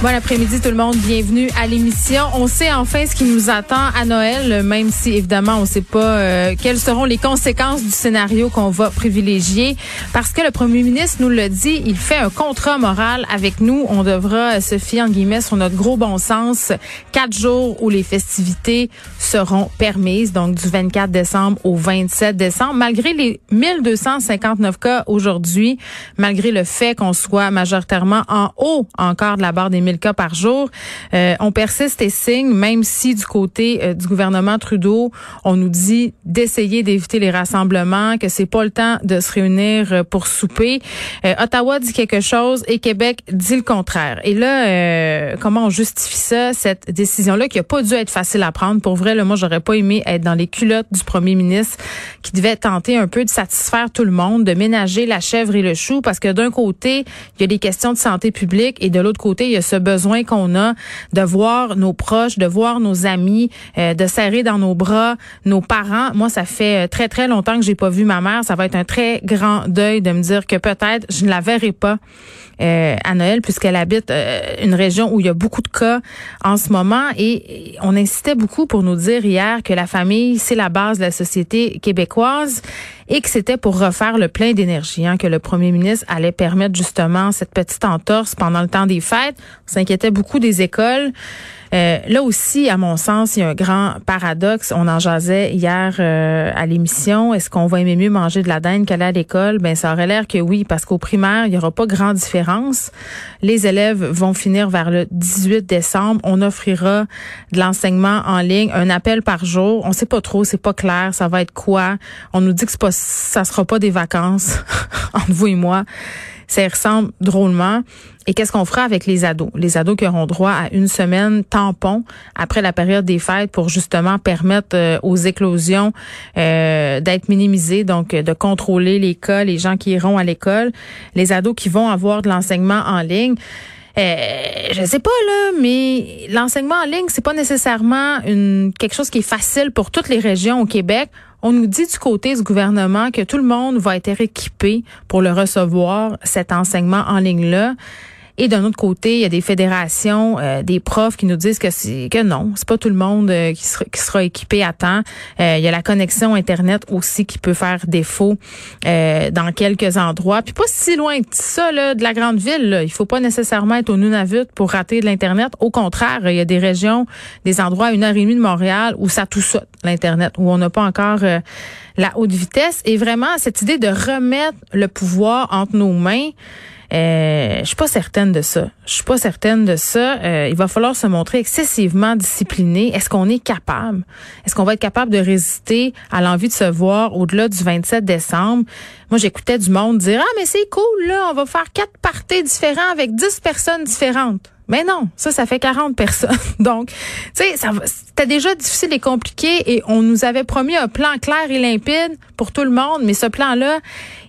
Bon après-midi tout le monde, bienvenue à l'émission. On sait enfin ce qui nous attend à Noël, même si évidemment on ne sait pas euh, quelles seront les conséquences du scénario qu'on va privilégier. Parce que le premier ministre nous le dit, il fait un contrat moral avec nous. On devra se fier en guillemets sur notre gros bon sens. Quatre jours où les festivités seront permises, donc du 24 décembre au 27 décembre, malgré les 1259 cas aujourd'hui, malgré le fait qu'on soit majoritairement en haut encore de la barre des 1000 cas par jour. Euh, on persiste et signe, même si du côté euh, du gouvernement Trudeau, on nous dit d'essayer d'éviter les rassemblements, que c'est pas le temps de se réunir euh, pour souper. Ottawa dit quelque chose et Québec dit le contraire. Et là, comment on justifie ça, cette décision-là qui a pas dû être facile à prendre? Pour vrai, là, moi, j'aurais pas aimé être dans les culottes du premier ministre qui devait tenter un peu de satisfaire tout le monde, de ménager la chèvre et le chou, parce que d'un côté, il y a des questions de santé publique et de l'autre côté, il y a ce besoin qu'on a de voir nos proches, de voir nos amis, euh, de serrer dans nos bras nos parents. Moi, ça fait euh, très très longtemps que j'ai pas vu ma mère. Ça va être un très grand deuil de me dire que peut-être je ne la verrai pas euh, à Noël puisqu'elle habite une région où il y a beaucoup de cas en ce moment et on insistait beaucoup pour nous dire hier que la famille c'est la base de la société québécoise et que c'était pour refaire le plein d'énergie hein, que le premier ministre allait permettre justement cette petite entorse pendant le temps des fêtes s'inquiétait beaucoup des écoles. Euh, là aussi, à mon sens, il y a un grand paradoxe. On en jasait hier euh, à l'émission. Est-ce qu'on va aimer mieux manger de la dinde qu'aller à l'école? Ben, ça aurait l'air que oui, parce qu'au primaire, il n'y aura pas grande différence. Les élèves vont finir vers le 18 décembre. On offrira de l'enseignement en ligne, un appel par jour. On sait pas trop, c'est pas clair. Ça va être quoi? On nous dit que pas, ça sera pas des vacances entre vous et moi. Ça ressemble drôlement. Et qu'est-ce qu'on fera avec les ados? Les ados qui auront droit à une semaine tampon après la période des fêtes pour justement permettre euh, aux éclosions euh, d'être minimisées, donc de contrôler les cas, les gens qui iront à l'école, les ados qui vont avoir de l'enseignement en ligne. Euh, je sais pas là, mais l'enseignement en ligne, c'est pas nécessairement une quelque chose qui est facile pour toutes les régions au Québec. On nous dit du côté du gouvernement que tout le monde va être équipé pour le recevoir, cet enseignement en ligne-là. Et d'un autre côté, il y a des fédérations, euh, des profs qui nous disent que c'est que non, c'est pas tout le monde euh, qui, sera, qui sera équipé à temps. Euh, il y a la connexion internet aussi qui peut faire défaut dans quelques endroits. Puis pas si loin de ça là, de la grande ville. Là. Il faut pas nécessairement être au Nunavut pour rater de l'internet. Au contraire, il y a des régions, des endroits à une heure et demie de Montréal où ça tout saute l'internet, où on n'a pas encore la haute vitesse. Et vraiment cette idée de remettre le pouvoir entre nos mains. Euh, je suis pas certaine de ça. Je suis pas certaine de ça. Euh, il va falloir se montrer excessivement discipliné. Est-ce qu'on est capable? Est-ce qu'on va être capable de résister à l'envie de se voir au-delà du 27 décembre? Moi, j'écoutais du monde dire, ah, mais c'est cool, là, on va faire quatre parties différents avec dix personnes différentes. Mais non, ça, ça fait 40 personnes. Donc, tu sais, c'était déjà difficile et compliqué et on nous avait promis un plan clair et limpide pour tout le monde, mais ce plan-là,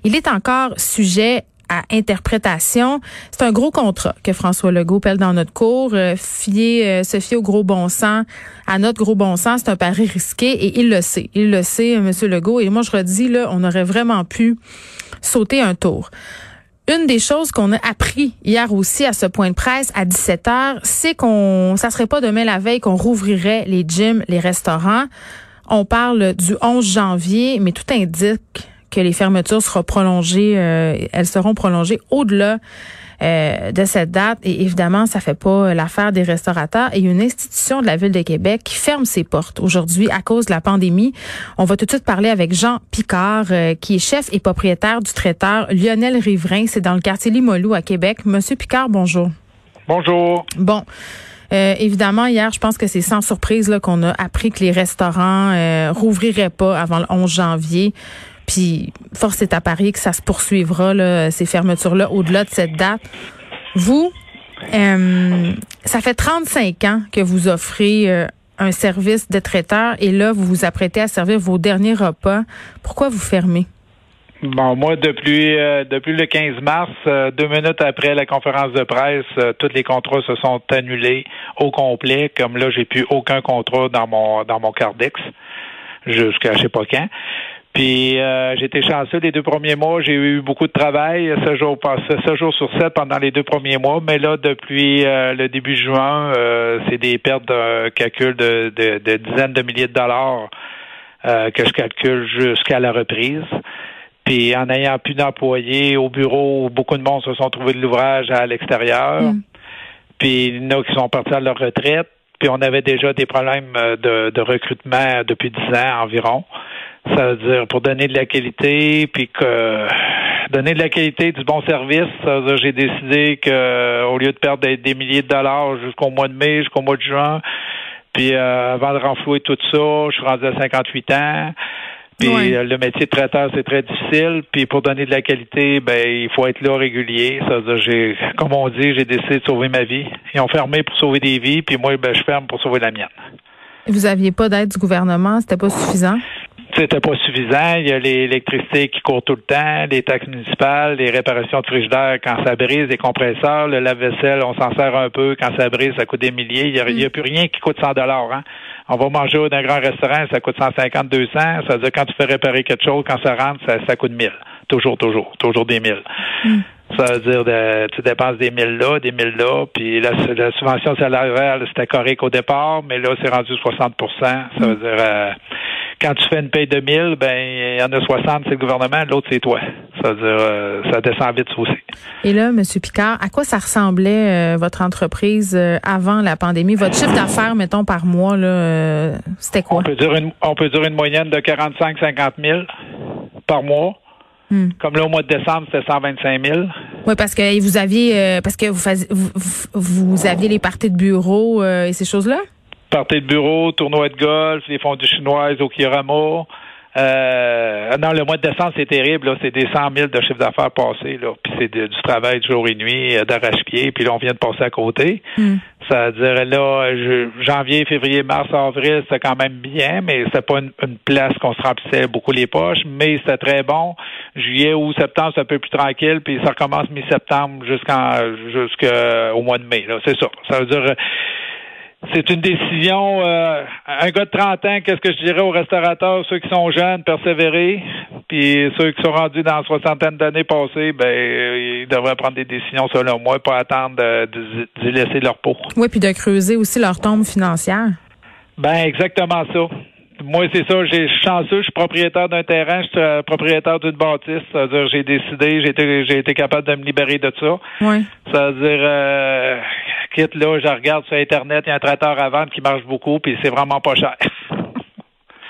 il est encore sujet à interprétation. C'est un gros contrat que François Legault pèle dans notre cours. Euh, fier, euh, se fier au gros bon sens, à notre gros bon sens, c'est un pari risqué et il le sait. Il le sait, euh, Monsieur Legault. Et moi, je redis, là, on aurait vraiment pu sauter un tour. Une des choses qu'on a appris hier aussi à ce point de presse à 17 heures, c'est qu'on, ça serait pas demain la veille qu'on rouvrirait les gyms, les restaurants. On parle du 11 janvier, mais tout indique que les fermetures seront prolongées, euh, elles seront prolongées au-delà euh, de cette date. Et évidemment, ça fait pas l'affaire des restaurateurs. Et une institution de la ville de Québec qui ferme ses portes aujourd'hui à cause de la pandémie. On va tout de suite parler avec Jean Picard, euh, qui est chef et propriétaire du traiteur Lionel Riverain. C'est dans le quartier Limoilou à Québec. Monsieur Picard, bonjour. Bonjour. Bon. Euh, évidemment, hier, je pense que c'est sans surprise là, qu'on a appris que les restaurants euh, rouvriraient pas avant le 11 janvier. Puis, force est à parier que ça se poursuivra, là, ces fermetures-là, au-delà de cette date. Vous, euh, ça fait 35 ans que vous offrez euh, un service de traiteur et là, vous vous apprêtez à servir vos derniers repas. Pourquoi vous fermez? Bon, moi, depuis euh, le 15 mars, deux minutes après la conférence de presse, tous les contrats se sont annulés au complet. Comme là, j'ai plus aucun contrat dans mon dans mon Cardex jusqu'à je sais pas quand. Puis j'étais chanceux les deux premiers mois, j'ai eu beaucoup de travail, ce jour ce jour sur sept pendant les deux premiers mois, mais là depuis le début juin, c'est des pertes de calcul de, de, de, dizaines de milliers de dollars que je calcule jusqu'à la reprise. Puis en ayant plus d'employés au bureau, beaucoup de monde se sont trouvés de l'ouvrage à l'extérieur. Mm. Puis il y en a qui sont partis à leur retraite. Puis on avait déjà des problèmes euh, de, recrutement depuis dix ans environ. Ça veut dire pour donner de la qualité, puis que donner de la qualité, du bon service. Ça veut dire j'ai décidé que au lieu de perdre des, milliers de dollars jusqu'au mois de mai, jusqu'au mois de juin, puis euh, avant de renflouer tout ça, je suis rendu à 58 ans. Puis euh, le métier de traiteur, c'est très difficile. Puis pour donner de la qualité, ben il faut être là régulier. Ça veut dire, j'ai, comme on dit, j'ai décidé de sauver ma vie. Ils ont fermé pour sauver des vies, puis moi, ben je ferme pour sauver la mienne. Vous aviez pas d'aide du gouvernement, c'était pas suffisant? C'était pas suffisant. Il y a l'électricité qui court tout le temps, les taxes municipales, les réparations de frigidaire quand ça brise, les compresseurs, le lave-vaisselle, on s'en sert un peu. Quand ça brise, ça coûte des milliers. Il n'y a, a, plus rien qui coûte 100 dollars. Hein? On va manger dans un grand restaurant, ça coûte 150, 200. Ça veut dire quand tu fais réparer quelque chose, quand ça rentre, ça, ça coûte 1000. Toujours, toujours, toujours des 1000. Mm. Ça veut dire que tu dépenses des 1000 là, des 1000 là, puis la, la subvention salariale, c'était correct au départ, mais là, c'est rendu 60% Ça veut mm. dire euh, quand tu fais une paye de 1000, ben il y en a 60, c'est le gouvernement, l'autre, c'est toi. Ça veut dire euh, ça descend vite aussi. Et là, M. Picard, à quoi ça ressemblait euh, votre entreprise euh, avant la pandémie? Votre chiffre d'affaires, mettons, par mois, là, c'était quoi? On peut, dire une, on peut dire une moyenne de 45-50 000 par mois. Hmm. Comme là, au mois de décembre, c'était 125 000. Oui, parce que vous aviez parce que vous, vous, vous, aviez les parties de bureau et ces choses-là? Partie de bureau, tournoi de golf, les fonds du chinoises au Kiramo. Euh, non, le mois de décembre, c'est terrible. C'est des 100 000 de chiffre d'affaires passés. Là. Puis c'est du travail de jour et nuit, euh, d'arrache-pied. Puis là, on vient de passer à côté. Hmm. Ça veut dire, là, janvier, février, mars, avril, c'était quand même bien, mais c'était pas une, place qu'on se remplissait beaucoup les poches. Mais c'était très bon. Juillet ou septembre, c'est un peu plus tranquille. Puis ça recommence mi-septembre jusqu'en jusqu'au mois de mai. Là. C'est ça. Ça veut dire c'est une décision. Euh, un gars de 30 ans, qu'est-ce que je dirais aux restaurateurs, ceux qui sont jeunes, persévérer, puis ceux qui sont rendus dans la soixantaine d'années passées, ben ils devraient prendre des décisions selon moi, pas attendre de, laisser leur peau. Oui, puis de creuser aussi leur tombe financière. Ben exactement ça. Moi, c'est ça. J'ai chanceux, je suis propriétaire d'un terrain, je suis euh, propriétaire d'une bâtisse. C'est-à-dire, j'ai décidé, j'ai été, j'ai été capable de me libérer de ça. Oui. C'est-à-dire, euh, quitte là, je regarde sur Internet, il y a un traiteur à vendre qui marche beaucoup, puis c'est vraiment pas cher.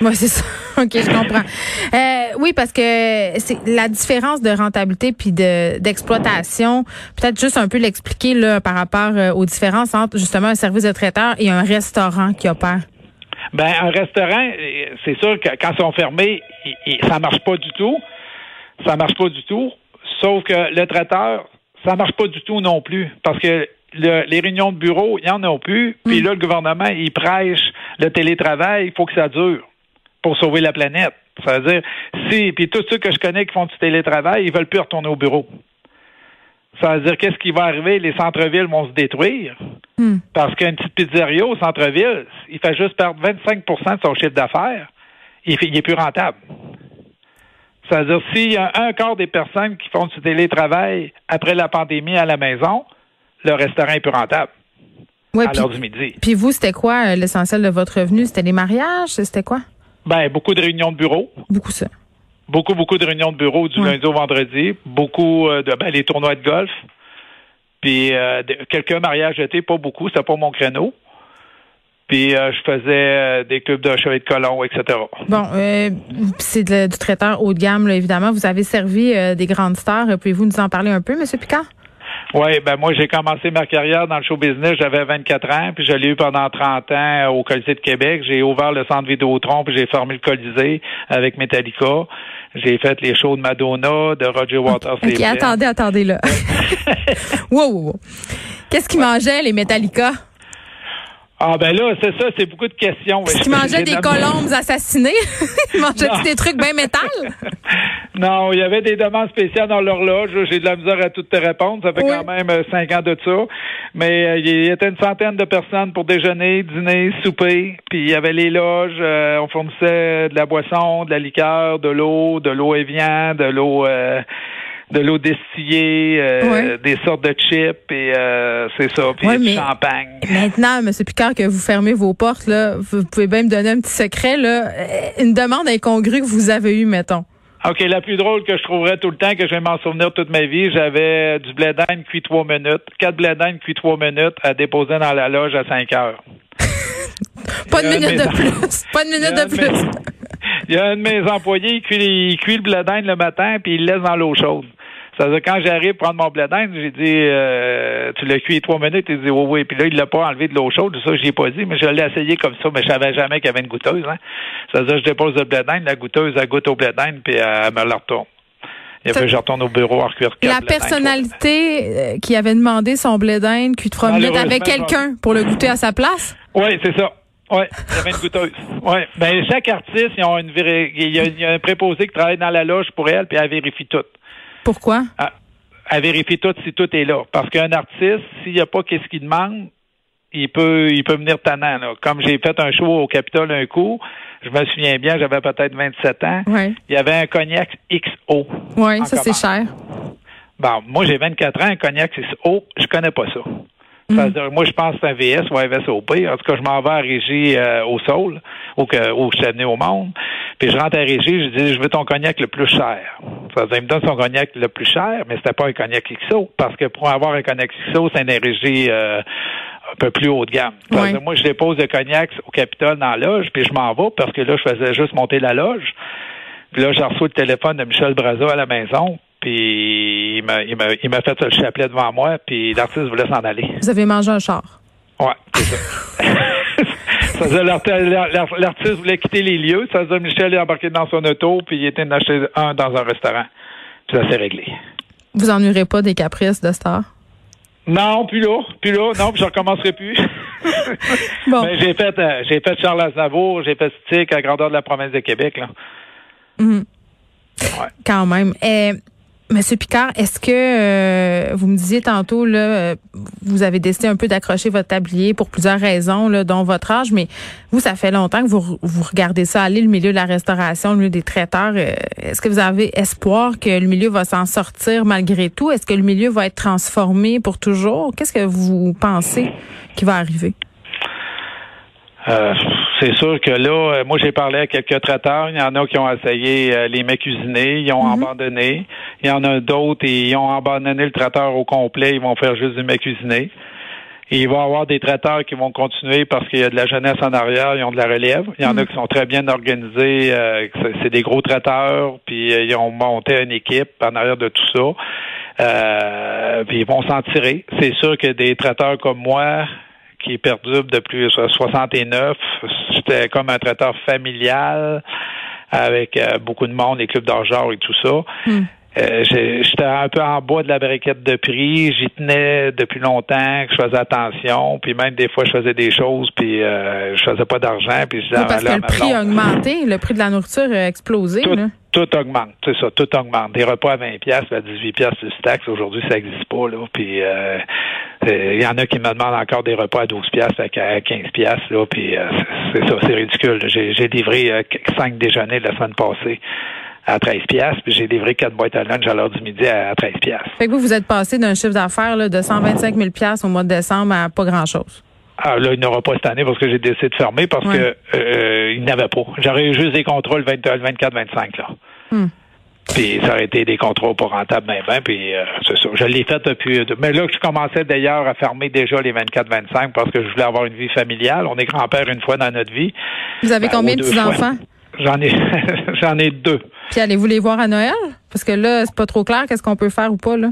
Oui, c'est ça. OK, je comprends. Euh, oui, parce que c'est la différence de rentabilité puis de d'exploitation. Peut-être juste un peu l'expliquer là par rapport euh, aux différences entre justement un service de traiteur et un restaurant qui opère. Ben un restaurant, c'est sûr que quand ils sont fermés, ça marche pas du tout. Ça marche pas du tout. Sauf que le traiteur, ça marche pas du tout non plus parce que les réunions de bureau, il n'y en a plus. Puis mm. là, le gouvernement, il prêche le télétravail, il faut que ça dure pour sauver la planète. Ça veut dire, si, puis tous ceux que je connais qui font du télétravail, ils veulent plus retourner au bureau. Ça veut dire, qu'est-ce qui va arriver? Les centres-villes vont se détruire. Mm. Parce qu'un petit pizzeria au centre-ville, il fait juste perdre 25% de son chiffre d'affaires. Il, il est plus rentable. Ça veut dire, s'il y a un quart des personnes qui font du télétravail après la pandémie à la maison, le restaurant est plus rentable. à l'heure du midi. Puis vous, c'était quoi euh, l'essentiel de votre revenu? C'était les mariages? C'était quoi? Ben, beaucoup de réunions de bureau. Beaucoup ça. Beaucoup, beaucoup de réunions de bureau du Ouais. lundi au vendredi. Beaucoup euh, de ben, les tournois de golf. Puis euh, quelques mariages d'été, pas beaucoup, c'était pas mon créneau. Puis euh, je faisais des clubs de chevet de colon, etc. Bon, euh, c'est du traiteur haut de gamme, là, évidemment. Vous avez servi des grandes stars. Pouvez-vous nous en parler un peu, Monsieur Picard? Oui, ben moi j'ai commencé ma carrière dans le show business, j'avais 24 ans, puis je l'ai eu pendant 30 ans au Colisée de Québec. J'ai ouvert le centre Vidéotron, puis j'ai formé le Colisée avec Metallica. J'ai fait les shows de Madonna, de Roger Waters. OK, attendez, attendez, là. wow, wow, wow. Qu'est-ce qu'ils mangeaient, les Metallica? Ah ben là, c'est ça, c'est beaucoup de questions. Est-ce qu'ils mangeaient des colombes assassinées? Ils mangeaient des trucs bien métal? Non, il y avait des demandes spéciales dans l'horloge. J'ai de la misère à toutes te répondre. Ça fait Oui. quand même euh, cinq ans de ça. Mais euh, il y était une centaine de personnes pour déjeuner, dîner, souper. Puis il y avait les loges. euh, on fournissait de la boisson, de la liqueur, de l'eau, de l'eau Evian, de l'eau... euh, de l'eau distillée, euh, Ouais. des sortes de chips, et euh, c'est ça, puis Ouais, du champagne. Maintenant, M. Picard, que vous fermez vos portes, là, vous pouvez bien me donner un petit secret, là. Euh, Une demande incongrue que vous avez eue, mettons. OK, la plus drôle que je trouverais tout le temps, que je vais m'en souvenir toute ma vie, j'avais du blé d'Inde cuit trois minutes, quatre blé d'Inde cuit trois minutes à déposer dans la loge à cinq heures. Pas de minute de plus. Pas de minute de plus. Il y a un de mes employés, il cuit, il cuit le blé d'Inde le matin, puis il le laisse dans l'eau chaude. Ça veut dire, quand j'arrive prendre mon blé d'Inde, j'ai dit, euh, tu l'as cuit trois minutes, il dit, oui, oui. Puis là, il l'a pas enlevé de l'eau chaude, ça, je l'ai pas dit, mais je l'ai essayé comme ça, mais je savais jamais qu'il y avait une goûteuse, hein. Ça veut dire, je dépose le blé d'Inde, la goûteuse, elle goûte au blé d'Inde, puis elle me la retourne. Et Ça- puis, je retourne au bureau à quatre La personnalité euh, qui avait demandé son blé d'Inde, cuit trois minutes, avec quelqu'un pour le goûter à sa place? Oui, c'est ça. Oui, il y avait une goûteuse. Oui. Ben, chaque artiste, ils ont une véri- il, y a, il y a un préposé qui travaille dans la loge pour elle, puis elle vérifie tout. Pourquoi? Elle, elle vérifie tout si tout est là. Parce qu'un artiste, s'il n'y a pas qu'est-ce qu'il demande, il peut, il peut venir tannant. Là. Comme j'ai fait un show au Capitole un coup, je me souviens bien, j'avais peut-être 27 ans. Il y avait un cognac XO. Oui, ça, c'est cher. Bon, moi, j'ai 24 ans, un cognac XO, je connais pas ça. Dire, moi, je pense que c'est un VS ou un VSOP. En tout cas, je m'en vais à Régie euh, au Sol, où, que, où je suis venu au monde. Puis je rentre à Régie, je dis, je veux ton cognac le plus cher. Ça veut dire, il me donne son cognac le plus cher, mais c'était pas un cognac XO. Parce que pour avoir un cognac XO, c'est une Régie euh, un peu plus haut de gamme. Ça veut Ouais. dire, moi, je dépose le cognac au Capitole dans la loge, puis je m'en vais parce que là, je faisais juste monter la loge. Puis là, j'ai reçu le téléphone de Michel Braza à la maison, puis il m'a, il m'a, il m'a fait le chapelet devant moi, puis l'artiste voulait s'en aller. Vous avez mangé un char. Ouais, c'est ça. ça l'artiste voulait quitter les lieux, ça veut dire Michel est embarqué dans son auto, puis il était en un dans un restaurant. Puis ça s'est réglé. Vous ennuierez pas des caprices de star? Non, plus là, plus là, non, puis je recommencerai plus. Bon. Mais j'ai fait, euh, j'ai fait Charles Aznavour, j'ai fait Stick à grandeur de la province de Québec, là. Mhm. Ouais. Quand même. Eh, Monsieur Picard, est-ce que euh, vous me disiez tantôt là, euh, vous avez décidé un peu d'accrocher votre tablier pour plusieurs raisons, là, dont votre âge, mais vous, ça fait longtemps que vous, vous regardez ça aller, le milieu de la restauration, le milieu des traiteurs. Euh, Est-ce que vous avez espoir que le milieu va s'en sortir malgré tout? Est-ce que le milieu va être transformé pour toujours? Qu'est-ce que vous pensez qui va arriver? C'est sûr que là, euh, moi j'ai parlé à quelques traiteurs. Il y en a qui ont essayé euh, les mets cuisinés, ils ont abandonné. Il y en a d'autres et ils ont abandonné le traiteur au complet. Ils vont faire juste du mets cuisiné. Et il va y avoir des traiteurs qui vont continuer parce qu'il y a de la jeunesse en arrière, ils ont de la relève. Il y en a qui sont très bien organisés, euh, c'est des gros traiteurs, puis euh, ils ont monté une équipe en arrière de tout ça. Euh, puis ils vont s'en tirer. C'est sûr que des traiteurs comme moi, qui est perdu depuis 69, j'étais comme un traiteur familial avec euh, beaucoup de monde, les clubs d'argent et tout ça. Hmm. Euh, J'étais un peu en bas de la briquette de prix. J'y tenais depuis longtemps, que je faisais attention. Puis même des fois, je faisais des choses, puis euh, je faisais pas d'argent. Puis je disais Oui, parce que le prix a augmenté, le prix de la nourriture a explosé. tout, là. Tout augmente, c'est ça, tout augmente. Des repas à 20 pièces, à 18 pièces plus taxes, aujourd'hui ça n'existe pas là. Puis euh, euh, il y en a qui me demandent encore des repas à 12 pièces, à 15 pièces là. Puis euh, c'est ça, c'est ridicule. J'ai livré euh, cinq déjeuners la semaine passée à 13 pièces, puis j'ai livré quatre boîtes à lunch à l'heure du midi à 13 pièces. Fait que vous, vous êtes passé d'un chiffre d'affaires de 125 000 au mois de décembre à pas grand-chose. Ah, là, il n'y aura pas cette année parce que j'ai décidé de fermer parce Ouais. que euh, il n'y avait pas. J'aurais eu juste des contrôles 24-25 là. Hmm. Puis ça aurait été des contrats pas rentables, ben, ben, puis euh, c'est ça. Je l'ai fait depuis. Mais là, je commençais d'ailleurs à fermer déjà les 24-25 parce que je voulais avoir une vie familiale. On est grand-père une fois dans notre vie. Vous avez Ben, combien de petits-enfants? J'en ai, j'en ai deux. Puis allez-vous les voir à Noël? Parce que là, c'est pas trop clair qu'est-ce qu'on peut faire ou pas, là.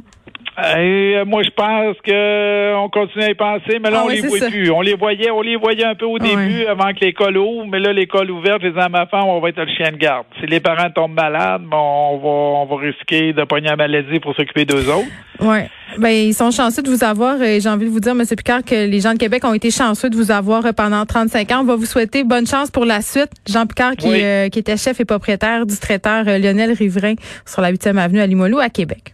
Et, euh, moi, je pense que on continue à y penser, mais là, Ah on oui, les voit ça. plus. On les voyait, on les voyait un peu au Ah début avant que l'école ouvre, mais là, l'école ouverte, disais à ma femme, on va être le chien de garde. Si les parents tombent malades, bon, on va, on va risquer de pogner la maladie pour s'occuper d'eux autres. Ouais. Ben, ils sont chanceux de vous avoir. Et j'ai envie de vous dire, M. Picard, que les gens de Québec ont été chanceux de vous avoir euh, pendant 35 ans. On va vous souhaiter bonne chance pour la suite. Jean Picard, qui, Oui. euh, qui était chef et propriétaire du traiteur euh, Lionel Riverain sur la 8e avenue à Limoilou, à Québec.